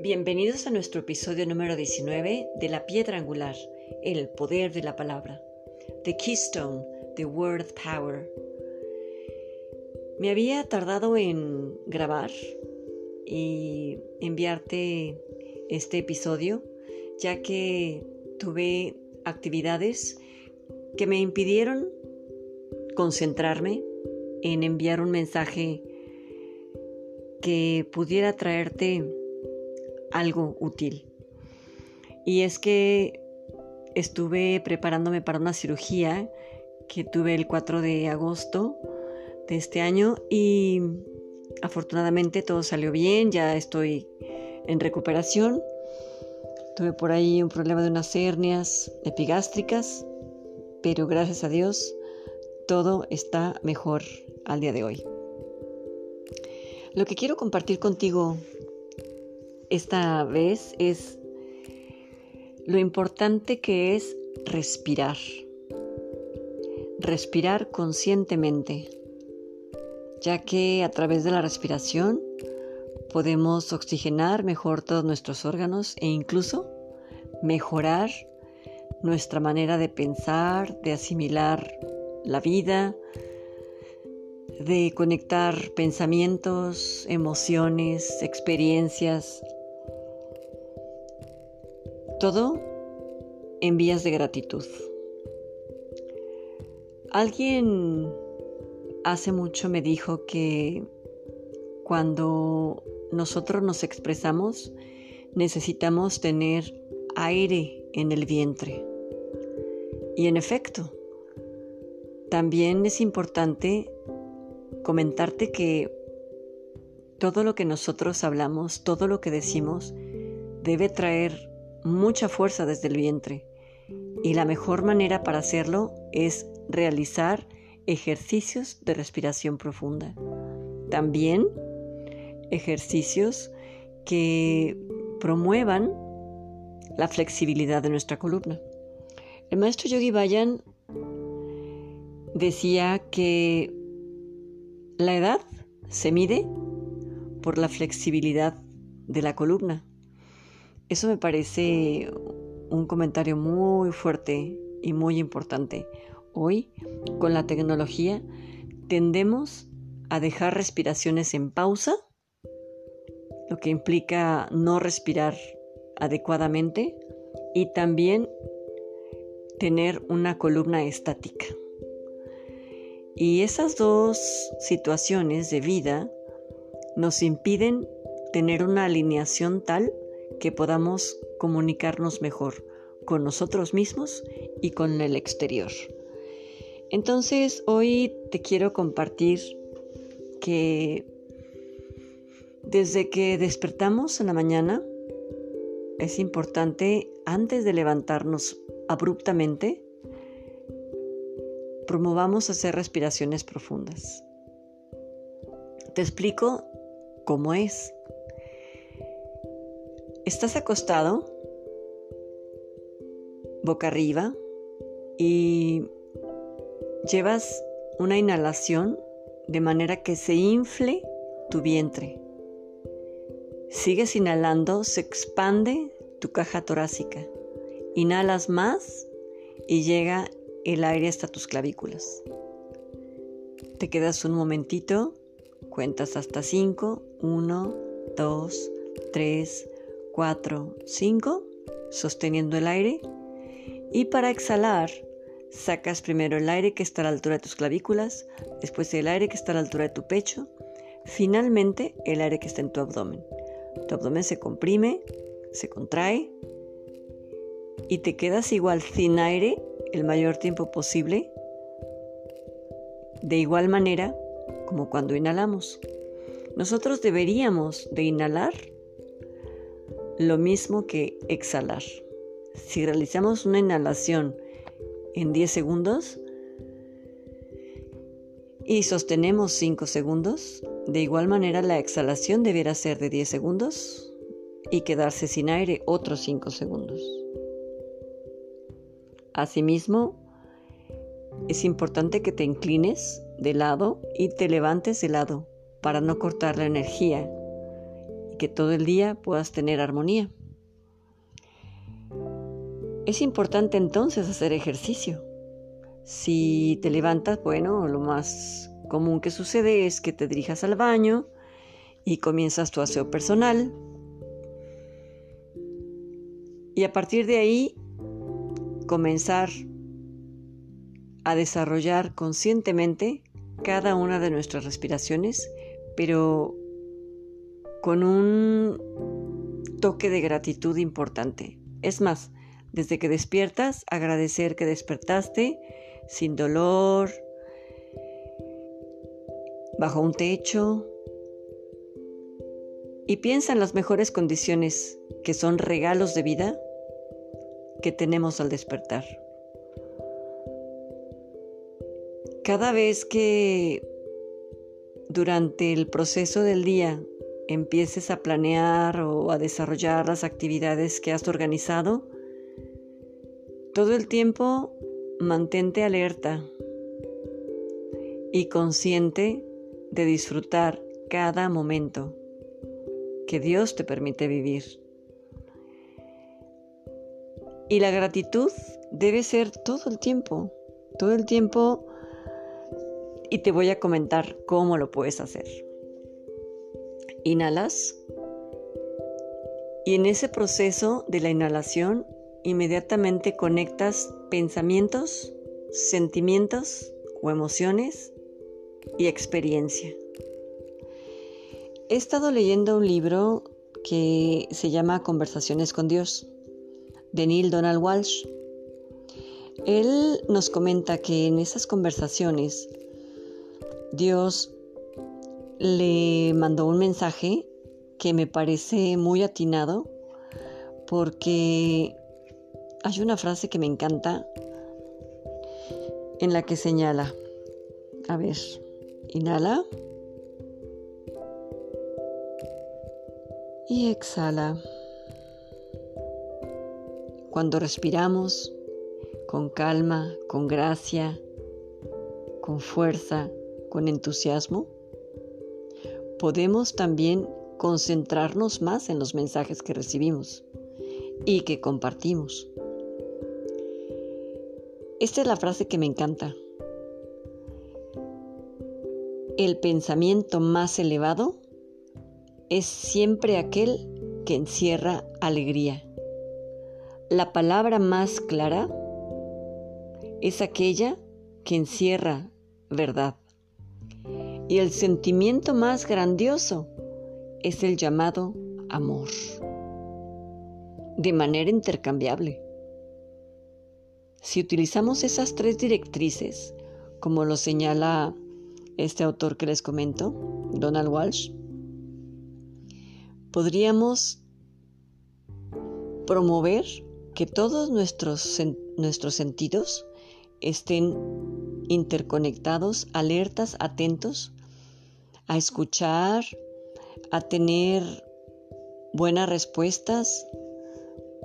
Bienvenidos a nuestro episodio número 19 de La Piedra Angular, el poder de la palabra. The Keystone, The Word Power. Me había tardado en grabar y enviarte este episodio, ya que tuve actividades que me impidieron concentrarme en enviar un mensaje que pudiera traerte algo útil. Y es que estuve preparándome para una cirugía que tuve el 4 de agosto de este año y afortunadamente todo salió bien, ya estoy en recuperación. Tuve por ahí un problema de unas hernias epigástricas, pero gracias a Dios todo está mejor al día de hoy. Lo que quiero compartir contigo esta vez es lo importante que es respirar. Respirar conscientemente, ya que a través de la respiración podemos oxigenar mejor todos nuestros órganos e incluso mejorar nuestra manera de pensar, de asimilar la vida, de conectar pensamientos, emociones, experiencias, todo en vías de gratitud. Alguien hace mucho me dijo que cuando nosotros nos expresamos necesitamos tener aire en el vientre. Y en efecto, también es importante comentarte que todo lo que nosotros hablamos, todo lo que decimos, debe traer mucha fuerza desde el vientre. Y la mejor manera para hacerlo es realizar ejercicios de respiración profunda. También ejercicios que promuevan la flexibilidad de nuestra columna. El maestro Yogi Bayan decía que la edad se mide por la flexibilidad de la columna. Eso me parece un comentario muy fuerte y muy importante. Hoy, con la tecnología, tendemos a dejar respiraciones en pausa, lo que implica no respirar adecuadamente y también tener una columna estática. Y esas dos situaciones de vida nos impiden tener una alineación tal que podamos comunicarnos mejor con nosotros mismos y con el exterior. Entonces hoy te quiero compartir que desde que despertamos en la mañana es importante antes de levantarnos abruptamente promovamos hacer respiraciones profundas. Te explico cómo es. Estás acostado, boca arriba, y llevas una inhalación de manera que se infle tu vientre. Sigues inhalando, se expande tu caja torácica. Inhalas más y llega el aire hasta tus clavículas. Te quedas un momentito, cuentas hasta 5, 1, 2, 3, 4, 5, sosteniendo el aire. Y para exhalar, sacas primero el aire que está a la altura de tus clavículas, después el aire que está a la altura de tu pecho, finalmente el aire que está en tu abdomen. Tu abdomen se comprime, se contrae y te quedas igual sin aire el mayor tiempo posible, de igual manera como cuando inhalamos. Nosotros deberíamos de inhalar lo mismo que exhalar. Si realizamos una inhalación en 10 segundos y sostenemos 5 segundos, de igual manera la exhalación deberá ser de 10 segundos y quedarse sin aire otros 5 segundos. Asimismo, es importante que te inclines de lado y te levantes de lado para no cortar la energía y que todo el día puedas tener armonía. Es importante entonces hacer ejercicio. Si te levantas, bueno, lo más común que sucede es que te dirijas al baño y comienzas tu aseo personal. Y a partir de ahí, comenzar a desarrollar conscientemente cada una de nuestras respiraciones, pero con un toque de gratitud importante. Es más, desde que despiertas, agradecer que despertaste sin dolor, bajo un techo, y piensa en las mejores condiciones que son regalos de vida que tenemos al despertar. Cada vez que durante el proceso del día empieces a planear o a desarrollar las actividades que has organizado, todo el tiempo mantente alerta y consciente de disfrutar cada momento que Dios te permite vivir. Y la gratitud debe ser todo el tiempo, todo el tiempo y te voy a comentar cómo lo puedes hacer. Inhalas y en ese proceso de la inhalación inmediatamente conectas pensamientos, sentimientos o emociones y experiencia. He estado leyendo un libro que se llama Conversaciones con Dios, de Neil Donald Walsh. Él nos comenta que en esas conversaciones Dios le mandó un mensaje que me parece muy atinado porque hay una frase que me encanta en la que señala, a ver, inhala y exhala. Cuando respiramos con calma, con gracia, con fuerza, con entusiasmo, podemos también concentrarnos más en los mensajes que recibimos y que compartimos. Esta es la frase que me encanta. El pensamiento más elevado es siempre aquel que encierra alegría. La palabra más clara es aquella que encierra verdad. Y el sentimiento más grandioso es el llamado amor, de manera intercambiable. Si utilizamos esas tres directrices, como lo señala este autor que les comento, Donald Walsh, podríamos promover que todos nuestros, nuestros sentidos estén interconectados, alertas, atentos a escuchar, a tener buenas respuestas,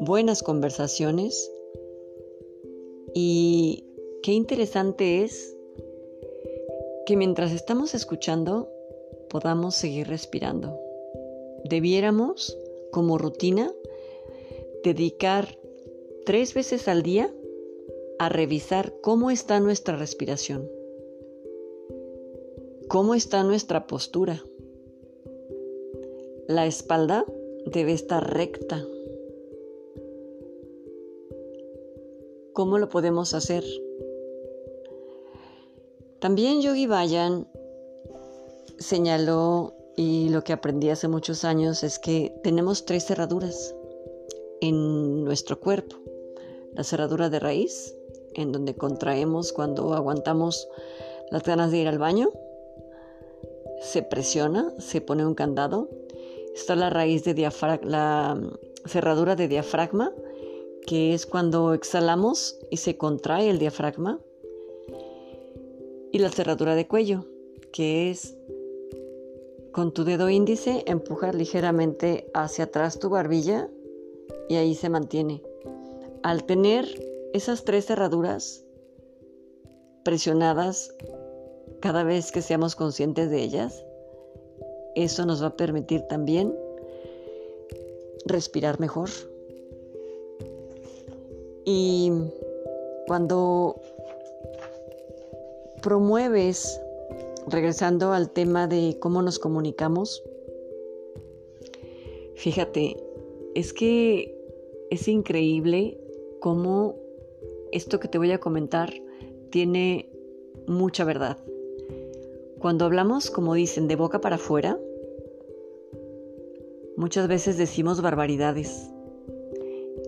buenas conversaciones. Y qué interesante es que mientras estamos escuchando podamos seguir respirando. Debiéramos, como rutina, dedicar tres veces al día a revisar cómo está nuestra respiración. ¿Cómo está nuestra postura? La espalda debe estar recta. ¿Cómo lo podemos hacer? También Yogi Bayan señaló, y lo que aprendí hace muchos años, es que tenemos tres cerraduras en nuestro cuerpo. La cerradura de raíz, en donde contraemos cuando aguantamos las ganas de ir al baño se presiona, se pone un candado. Está la raíz de la cerradura de diafragma, que es cuando exhalamos y se contrae el diafragma. Y la cerradura de cuello, que es con tu dedo índice empujar ligeramente hacia atrás tu barbilla y ahí se mantiene. Al tener esas tres cerraduras, presionadas cada vez que seamos conscientes de ellas. Eso nos va a permitir también respirar mejor. Y cuando promueves, regresando al tema de cómo nos comunicamos, fíjate, es que es increíble cómo esto que te voy a comentar tiene mucha verdad. Cuando hablamos, como dicen, de boca para afuera, muchas veces decimos barbaridades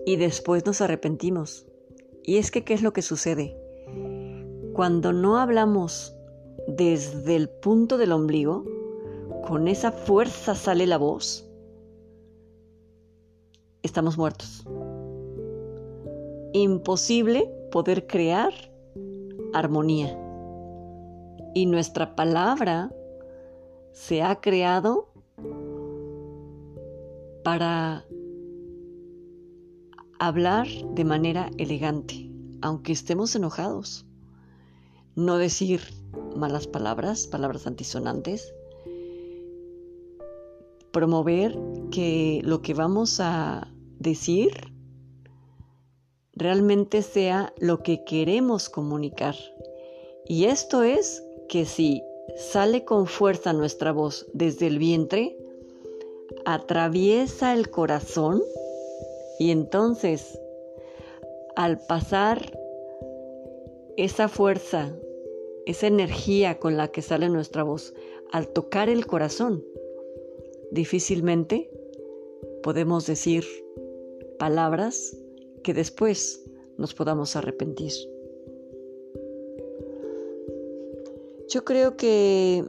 y después nos arrepentimos. Y es que, ¿qué es lo que sucede? Cuando no hablamos desde el punto del ombligo, con esa fuerza sale la voz, estamos muertos. Imposible poder crear armonía. Y nuestra palabra se ha creado para hablar de manera elegante, aunque estemos enojados. No decir malas palabras, palabras antisonantes. Promover que lo que vamos a decir realmente sea lo que queremos comunicar. Y esto es que si sale con fuerza nuestra voz desde el vientre, atraviesa el corazón y entonces al pasar esa fuerza, esa energía con la que sale nuestra voz, al tocar el corazón, difícilmente podemos decir palabras que después nos podamos arrepentir. Yo creo que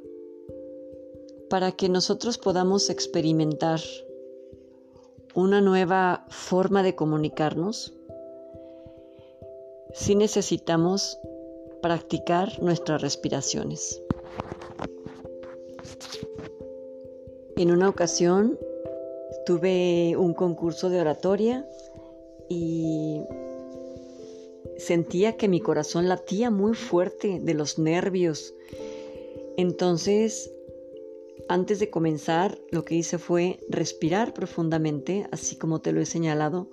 para que nosotros podamos experimentar una nueva forma de comunicarnos, sí necesitamos practicar nuestras respiraciones. En una ocasión tuve un concurso de oratoria y sentía que mi corazón latía muy fuerte de los nervios. Entonces, antes de comenzar, lo que hice fue respirar profundamente, así como te lo he señalado.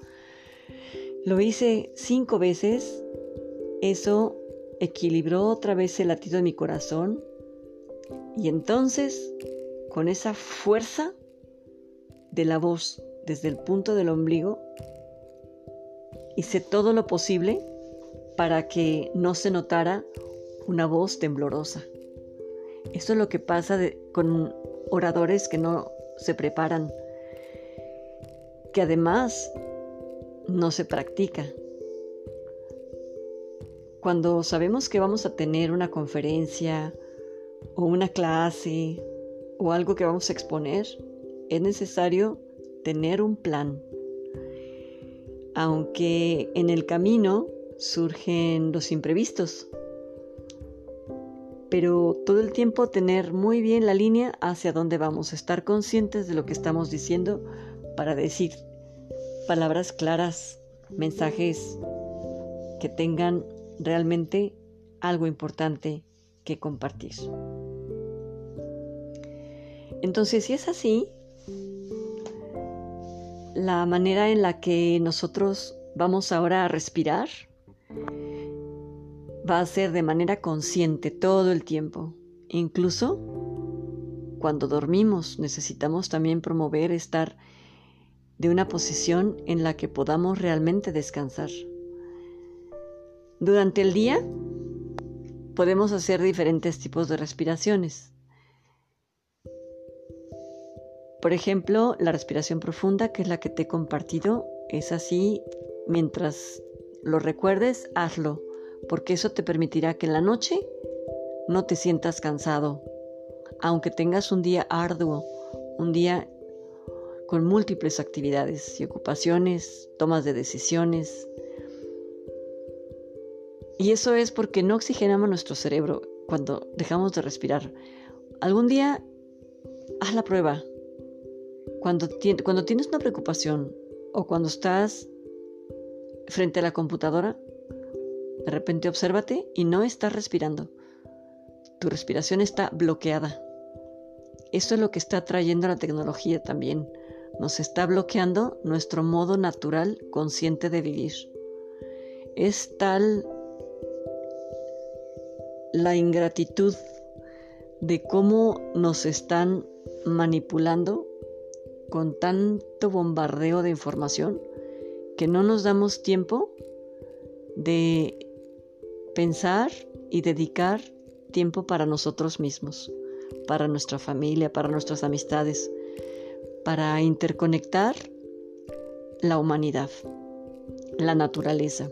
Lo hice cinco veces. Eso equilibró otra vez el latido de mi corazón. Y entonces, con esa fuerza de la voz desde el punto del ombligo, hice todo lo posible para que no se notara una voz temblorosa. Esto es lo que pasa con oradores que no se preparan, que además no se practica. Cuando sabemos que vamos a tener una conferencia o una clase o algo que vamos a exponer, es necesario tener un plan aunque en el camino surgen los imprevistos. Pero todo el tiempo tener muy bien la línea hacia dónde vamos, estar conscientes de lo que estamos diciendo para decir palabras claras, mensajes que tengan realmente algo importante que compartir. Entonces, si es así, la manera en la que nosotros vamos ahora a respirar va a ser de manera consciente todo el tiempo. Incluso cuando dormimos necesitamos también promover estar de una posición en la que podamos realmente descansar. Durante el día podemos hacer diferentes tipos de respiraciones. Por ejemplo, la respiración profunda, que es la que te he compartido, es así, mientras lo recuerdes, hazlo, porque eso te permitirá que en la noche no te sientas cansado, aunque tengas un día arduo, un día con múltiples actividades y ocupaciones, tomas de decisiones. Y eso es porque no oxigenamos nuestro cerebro cuando dejamos de respirar. Algún día haz la prueba, cuando, tienes una preocupación o cuando estás frente a la computadora, De repente obsérvate y no estás respirando. Tu respiración está bloqueada. Eso es lo que está trayendo la tecnología también. Nos está bloqueando nuestro modo natural consciente de vivir. Es tal la ingratitud de cómo nos están manipulando con tanto bombardeo de información que no nos damos tiempo de pensar y dedicar tiempo para nosotros mismos, para nuestra familia, para nuestras amistades, para interconectar la humanidad, la naturaleza.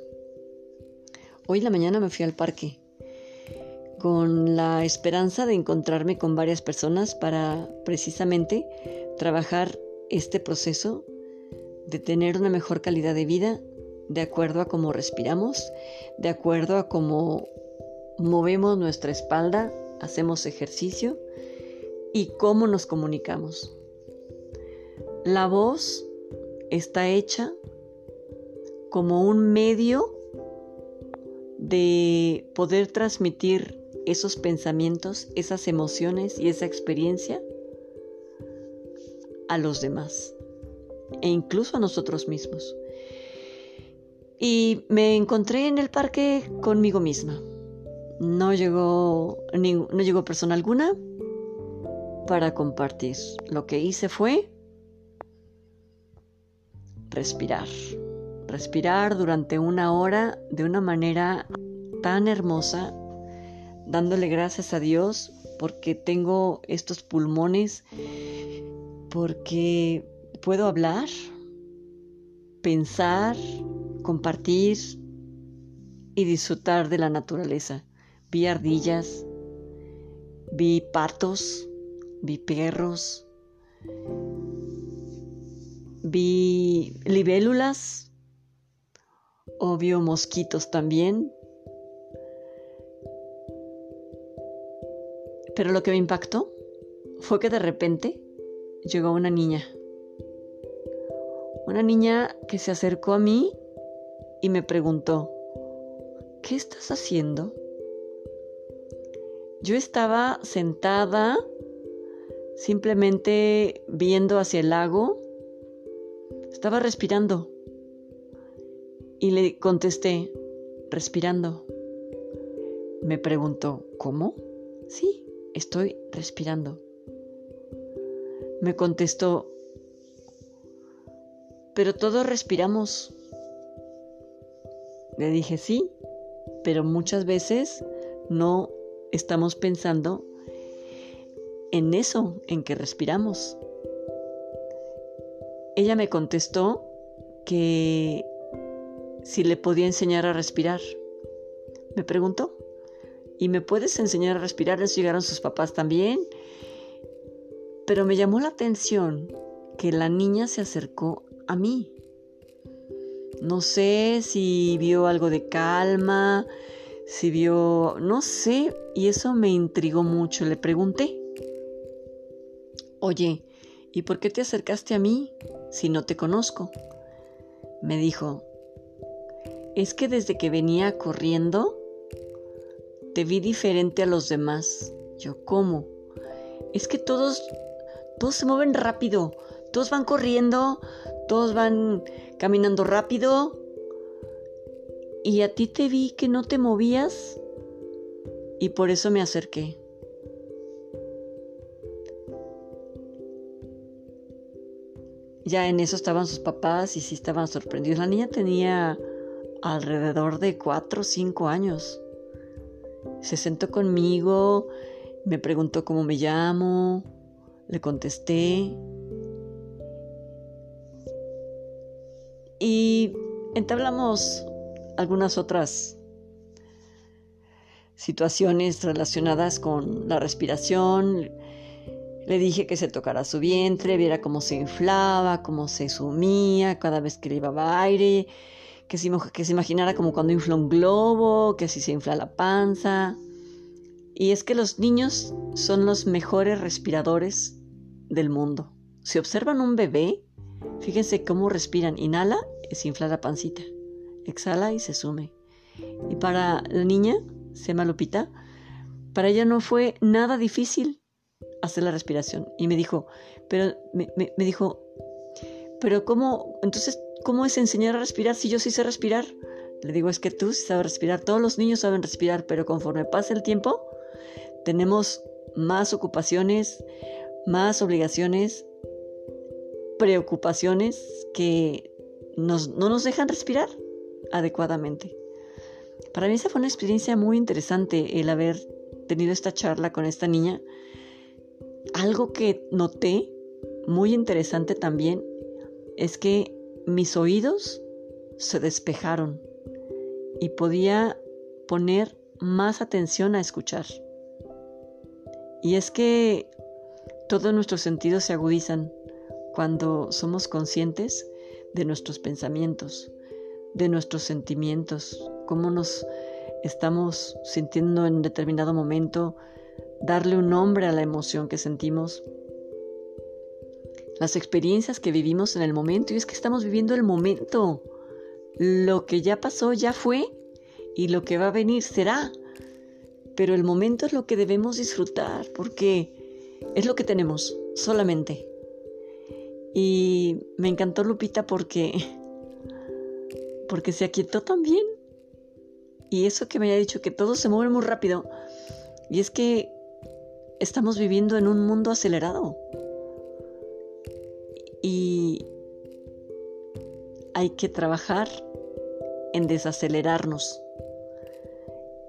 Hoy en la mañana me fui al parque con la esperanza de encontrarme con varias personas para precisamente trabajar este proceso de tener una mejor calidad de vida de acuerdo a cómo respiramos, de acuerdo a cómo movemos nuestra espalda, hacemos ejercicio y cómo nos comunicamos. La voz está hecha como un medio de poder transmitir esos pensamientos, esas emociones y esa experiencia a los demás e incluso a nosotros mismos. Y me encontré en el parque conmigo misma. No llegó, no llegó persona alguna para compartir. Lo que hice fue respirar. Respirar durante una hora de una manera tan hermosa, dándole gracias a Dios porque tengo estos pulmones, porque puedo hablar, pensar, compartir y disfrutar de la naturaleza. Vi ardillas, vi patos, vi perros, vi libélulas, obvio mosquitos también. Pero lo que me impactó fue que de repente llegó una niña una niña que se acercó a mí y me preguntó, ¿qué estás haciendo? Yo estaba sentada simplemente viendo hacia el lago, estaba respirando y le contesté, respirando. Me preguntó, ¿cómo? Sí, estoy respirando. Me contestó, pero todos respiramos. Le dije sí, pero muchas veces no estamos pensando en eso, en que respiramos. Ella me contestó que si le podía enseñar a respirar. Me preguntó, ¿y me puedes enseñar a respirar? Llegaron sus papás también. Pero me llamó la atención que la niña se acercó a mí. No sé si vio algo de calma, si vio, no sé, y eso me intrigó mucho. Le pregunté, oye, ¿y por qué te acercaste a mí si no te conozco? Me dijo, es que desde que venía corriendo, te vi diferente a los demás. Yo, ¿cómo? Es que todos, todos se mueven rápido, todos van corriendo, todos van caminando rápido y a ti te vi que no te movías y por eso me acerqué. Ya en eso estaban sus papás y sí estaban sorprendidos. La niña tenía alrededor de cuatro o cinco años. Se sentó conmigo, me preguntó cómo me llamo, le contesté Y entablamos algunas otras situaciones relacionadas con la respiración. Le dije que se tocara su vientre, viera cómo se inflaba, cómo se sumía cada vez que le llevaba aire, que se, que se imaginara como cuando infla un globo, que así se infla la panza. Y es que los niños son los mejores respiradores del mundo. Si observan un bebé, Fíjense cómo respiran. Inhala, se infla la pancita. Exhala y se sume. Y para la niña, se llama Lupita, para ella no fue nada difícil hacer la respiración. Y me dijo, pero me, me dijo, pero ¿cómo? Entonces, ¿cómo es enseñar a respirar si yo sí sé respirar? Le digo, es que tú sí sabes respirar, todos los niños saben respirar, pero conforme pasa el tiempo, tenemos más ocupaciones, más obligaciones, preocupaciones que no nos dejan respirar adecuadamente. Para mí esa fue una experiencia muy interesante el haber tenido esta charla con esta niña. Algo que noté muy interesante también es que mis oídos se despejaron y podía poner más atención a escuchar. Y es que todos nuestros sentidos se agudizan cuando somos conscientes de nuestros pensamientos, de nuestros sentimientos, cómo nos estamos sintiendo en determinado momento, darle un nombre a la emoción que sentimos, las experiencias que vivimos en el momento, y es que estamos viviendo el momento. Lo que ya pasó ya fue y lo que va a venir será. Pero el momento es lo que debemos disfrutar porque es lo que tenemos solamente. Y me encantó Lupita porque porque se aquietó también. Y eso que me haya dicho que todo se mueve muy rápido. Y es que estamos viviendo en un mundo acelerado. Y hay que trabajar en desacelerarnos.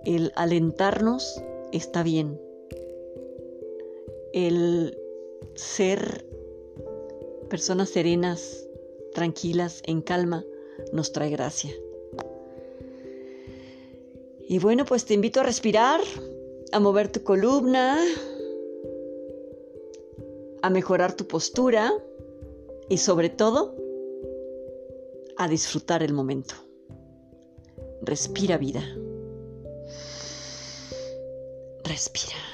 El alentarnos está bien. El ser personas serenas, tranquilas, en calma, nos trae gracia. Y bueno, pues te invito a respirar, a mover tu columna, a mejorar tu postura y sobre todo a disfrutar el momento. Respira vida. Respira.